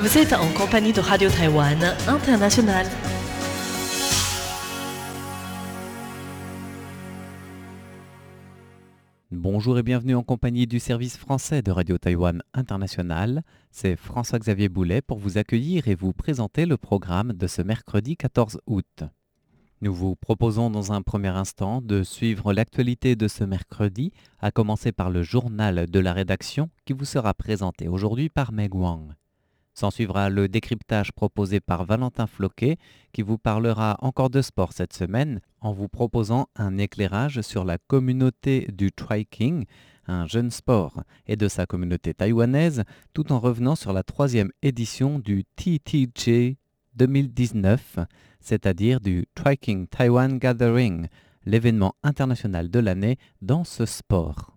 Vous êtes en compagnie de Radio Taïwan International. Bonjour et bienvenue en compagnie du service français de Radio Taïwan International. C'est François-Xavier Boulet pour vous accueillir et vous présenter le programme de ce mercredi 14 août. Nous vous proposons dans un premier instant de suivre l'actualité de ce mercredi, à commencer par le journal de la rédaction qui vous sera présenté aujourd'hui par Meg Wang. S'en suivra le décryptage proposé par Valentin Floquet qui vous parlera encore de sport cette semaine en vous proposant un éclairage sur la communauté du triking, un jeune sport, et de sa communauté taïwanaise, tout en revenant sur la troisième édition du TTJ 2019, c'est-à-dire du Triking Taiwan Gathering, l'événement international de l'année dans ce sport.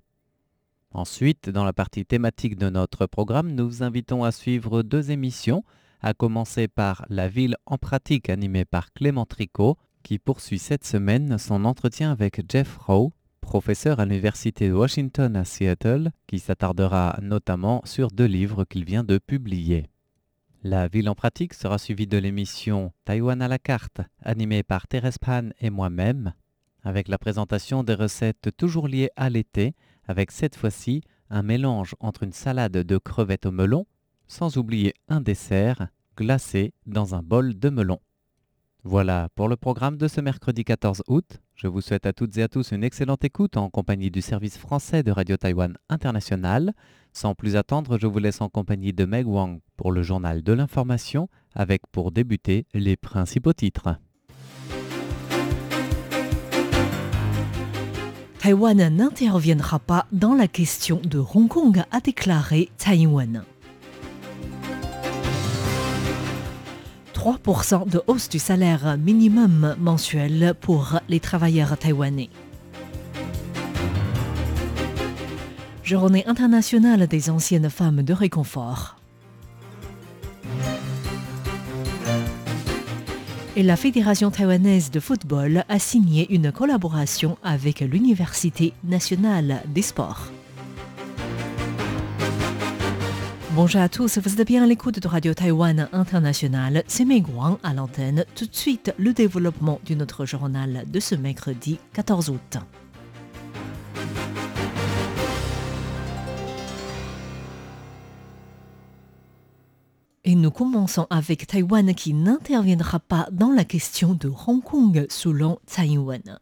Ensuite, dans la partie thématique de notre programme, nous vous invitons à suivre deux émissions, à commencer par La ville en pratique animée par Clément Tricot, qui poursuit cette semaine son entretien avec Jeff Rowe, professeur à l'Université de Washington à Seattle, qui s'attardera notamment sur deux livres qu'il vient de publier. La ville en pratique sera suivie de l'émission Taïwan à la carte, animée par Thérèse Pan et moi-même, avec la présentation des recettes toujours liées à l'été, avec cette fois-ci un mélange entre une salade de crevettes au melon, sans oublier un dessert glacé dans un bol de melon. Voilà pour le programme de ce mercredi 14 août. Je vous souhaite à toutes et à tous une excellente écoute en compagnie du service français de Radio Taïwan International. Sans plus attendre, je vous laisse en compagnie de Meg Wang pour le journal de l'information avec pour débuter les principaux titres. Taïwan n'interviendra pas dans la question de Hong Kong, a déclaré Taïwan. 3% de hausse du salaire minimum mensuel pour les travailleurs taïwanais. Journée internationale des anciennes femmes de réconfort. Et la Fédération taïwanaise de football a signé une collaboration avec l'Université nationale des sports. Bonjour à tous, vous êtes bien à l'écoute de Radio Taïwan International. C'est Guang à l'antenne. Tout de suite, le développement de notre journal de ce mercredi 14 août. Nous commençons avec Taïwan qui n'interviendra pas dans la question de Hong Kong selon Taïwan.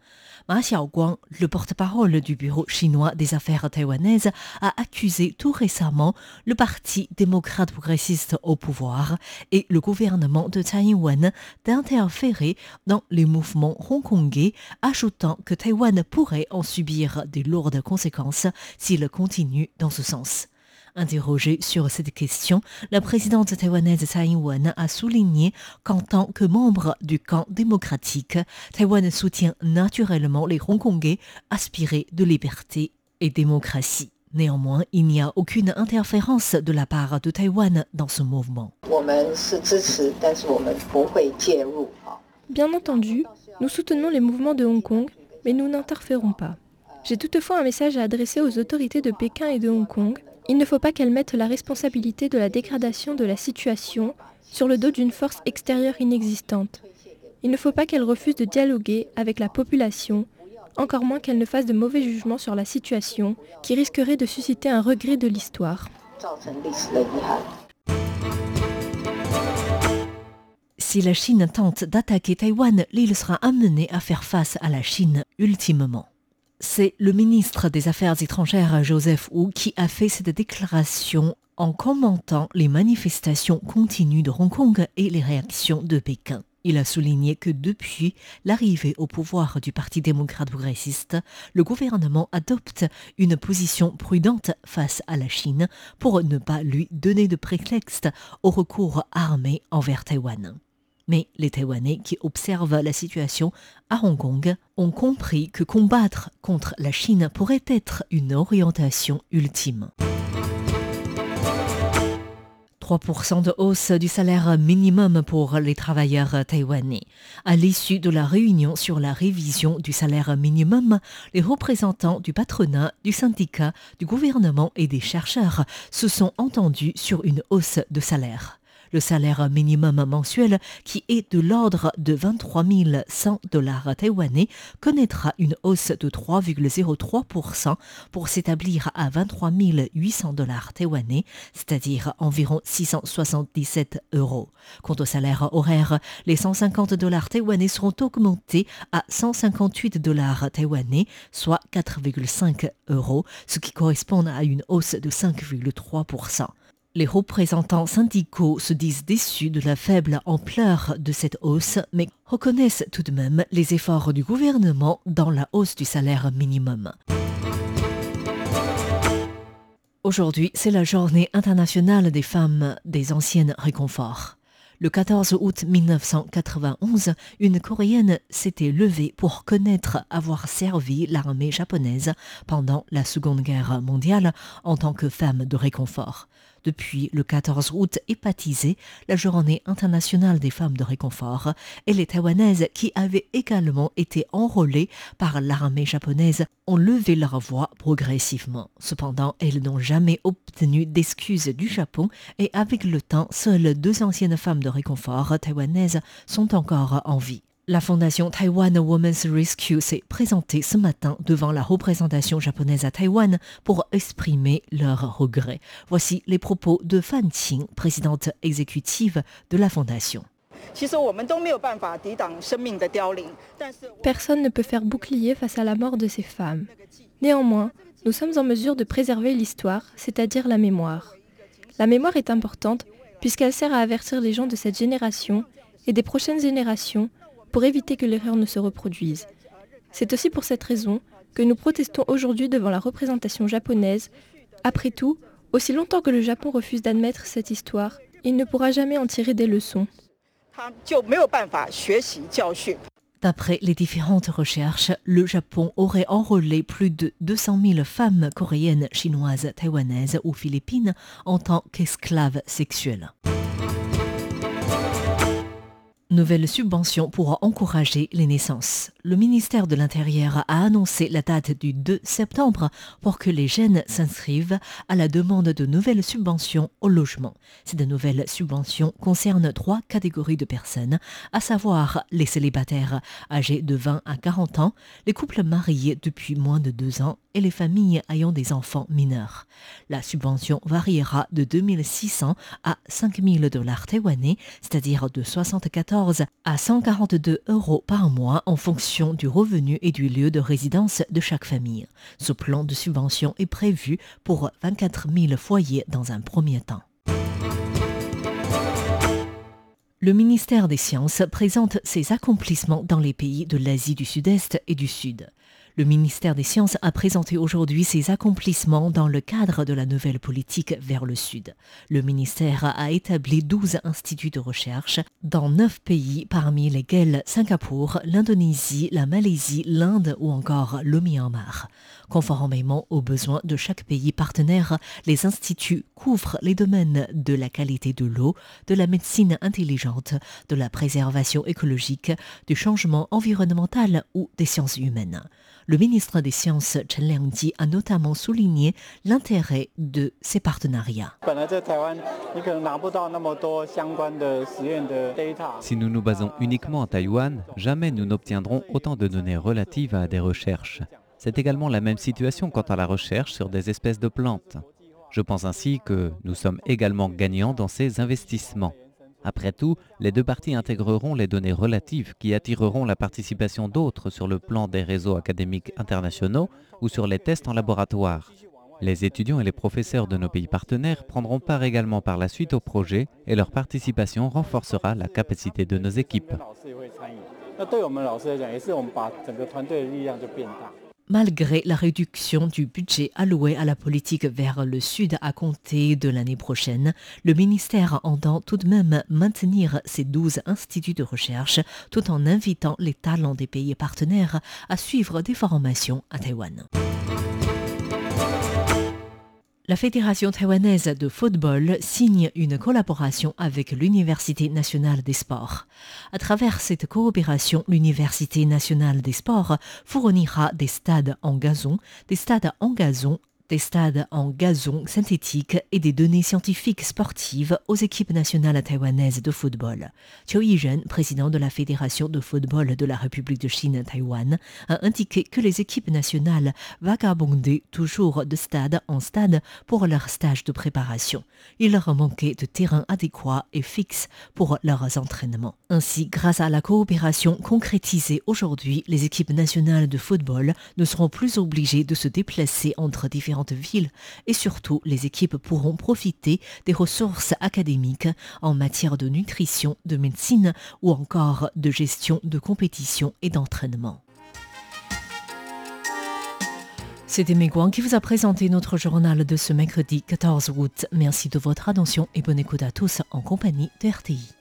Ma Xiaoguang, le porte-parole du bureau chinois des affaires taïwanaises, a accusé tout récemment le Parti démocrate progressiste au pouvoir et le gouvernement de Taïwan d'interférer dans les mouvements hongkongais, ajoutant que Taïwan pourrait en subir des lourdes conséquences s'il continue dans ce sens. Interrogée sur cette question, la présidente taïwanaise Tsai Ing-wen a souligné qu'en tant que membre du camp démocratique, Taïwan soutient naturellement les Hongkongais aspirés de liberté et démocratie. Néanmoins, il n'y a aucune interférence de la part de Taïwan dans ce mouvement. Bien entendu, nous soutenons les mouvements de Hong Kong, mais nous n'interférons pas. J'ai toutefois un message à adresser aux autorités de Pékin et de Hong Kong il ne faut pas qu'elle mette la responsabilité de la dégradation de la situation sur le dos d'une force extérieure inexistante. Il ne faut pas qu'elle refuse de dialoguer avec la population, encore moins qu'elle ne fasse de mauvais jugements sur la situation qui risquerait de susciter un regret de l'histoire. Si la Chine tente d'attaquer Taïwan, l'île sera amenée à faire face à la Chine ultimement. C'est le ministre des Affaires étrangères Joseph Wu qui a fait cette déclaration en commentant les manifestations continues de Hong Kong et les réactions de Pékin. Il a souligné que depuis l'arrivée au pouvoir du Parti démocrate progressiste, le gouvernement adopte une position prudente face à la Chine pour ne pas lui donner de prétexte au recours armé envers Taïwan. Mais les Taïwanais qui observent la situation à Hong Kong ont compris que combattre contre la Chine pourrait être une orientation ultime. 3% de hausse du salaire minimum pour les travailleurs taïwanais. À l'issue de la réunion sur la révision du salaire minimum, les représentants du patronat, du syndicat, du gouvernement et des chercheurs se sont entendus sur une hausse de salaire Le salaire minimum mensuel, qui est de l'ordre de 23 100 dollars taïwanais, connaîtra une hausse de 3,03% pour s'établir à 23 800 dollars taïwanais, c'est-à-dire environ 677 euros. Quant au salaire horaire, les 150 dollars taïwanais seront augmentés à 158 dollars taïwanais, soit 4,5 euros, ce qui correspond à une hausse de 5,3%. Les représentants syndicaux se disent déçus de la faible ampleur de cette hausse, mais reconnaissent tout de même les efforts du gouvernement dans la hausse du salaire minimum. Aujourd'hui, c'est la journée internationale des femmes des anciennes réconforts. Le 14 août 1991, une Coréenne s'était levée pour connaître avoir servi l'armée japonaise pendant la Seconde Guerre mondiale en tant que femme de réconfort depuis le 14 août est la journée internationale des femmes de réconfort et les Taïwanaises qui avaient également été enrôlées par l'armée japonaise ont levé leur voix progressivement. Cependant, elles n'ont jamais obtenu d'excuses du Japon et avec le temps, seules deux anciennes femmes de réconfort taïwanaises sont encore en vie. La fondation Taiwan Women's Rescue s'est présentée ce matin devant la représentation japonaise à Taïwan pour exprimer leurs regrets. Voici les propos de Fan Qing, présidente exécutive de la fondation. Personne ne peut faire bouclier face à la mort de ces femmes. Néanmoins, nous sommes en mesure de préserver l'histoire, c'est-à-dire la mémoire. La mémoire est importante puisqu'elle sert à avertir les gens de cette génération et des prochaines générations pour éviter que l'erreur ne se reproduise. C'est aussi pour cette raison que nous protestons aujourd'hui devant la représentation japonaise. Après tout, aussi longtemps que le Japon refuse d'admettre cette histoire, il ne pourra jamais en tirer des leçons. D'après les différentes recherches, le Japon aurait enrôlé plus de 200 000 femmes coréennes, chinoises, taïwanaises ou philippines en tant qu'esclaves sexuelles. Nouvelle subvention pour encourager les naissances. Le ministère de l'Intérieur a annoncé la date du 2 septembre pour que les jeunes s'inscrivent à la demande de nouvelles subventions au logement. Ces nouvelles subventions concernent trois catégories de personnes, à savoir les célibataires âgés de 20 à 40 ans, les couples mariés depuis moins de deux ans et les familles ayant des enfants mineurs. La subvention variera de 2600 à 5000 dollars taïwanais, c'est-à-dire de 74 à 142 euros par mois en fonction du revenu et du lieu de résidence de chaque famille. Ce plan de subvention est prévu pour 24 000 foyers dans un premier temps. Le ministère des Sciences présente ses accomplissements dans les pays de l'Asie du Sud-Est et du Sud. Le ministère des Sciences a présenté aujourd'hui ses accomplissements dans le cadre de la nouvelle politique vers le Sud. Le ministère a établi 12 instituts de recherche dans 9 pays, parmi lesquels Singapour, l'Indonésie, la Malaisie, l'Inde ou encore le Myanmar. Conformément aux besoins de chaque pays partenaire, les instituts couvrent les domaines de la qualité de l'eau, de la médecine intelligente, de la préservation écologique, du changement environnemental ou des sciences humaines. Le ministre des Sciences, Chen Liangji, a notamment souligné l'intérêt de ces partenariats. Si nous nous basons uniquement à Taïwan, jamais nous n'obtiendrons autant de données relatives à des recherches. C'est également la même situation quant à la recherche sur des espèces de plantes. Je pense ainsi que nous sommes également gagnants dans ces investissements. Après tout, les deux parties intégreront les données relatives qui attireront la participation d'autres sur le plan des réseaux académiques internationaux ou sur les tests en laboratoire. Les étudiants et les professeurs de nos pays partenaires prendront part également par la suite au projet et leur participation renforcera la capacité de nos équipes. Malgré la réduction du budget alloué à la politique vers le sud à compter de l'année prochaine, le ministère entend tout de même maintenir ses 12 instituts de recherche tout en invitant les talents des pays partenaires à suivre des formations à Taïwan. La Fédération taïwanaise de football signe une collaboration avec l'Université nationale des sports. À travers cette coopération, l'Université nationale des sports fournira des stades en gazon, des stades en gazon des stades en gazon synthétique et des données scientifiques sportives aux équipes nationales taïwanaises de football. Qiu Yizhen, président de la Fédération de football de la République de Chine Taïwan, a indiqué que les équipes nationales vagabondaient toujours de stade en stade pour leur stage de préparation. Il leur manquait de terrain adéquat et fixe pour leurs entraînements. Ainsi, grâce à la coopération concrétisée aujourd'hui, les équipes nationales de football ne seront plus obligées de se déplacer entre villes et surtout les équipes pourront profiter des ressources académiques en matière de nutrition, de médecine ou encore de gestion de compétition et d'entraînement. C'était Megouan qui vous a présenté notre journal de ce mercredi 14 août. Merci de votre attention et bonne écoute à tous en compagnie de RTI.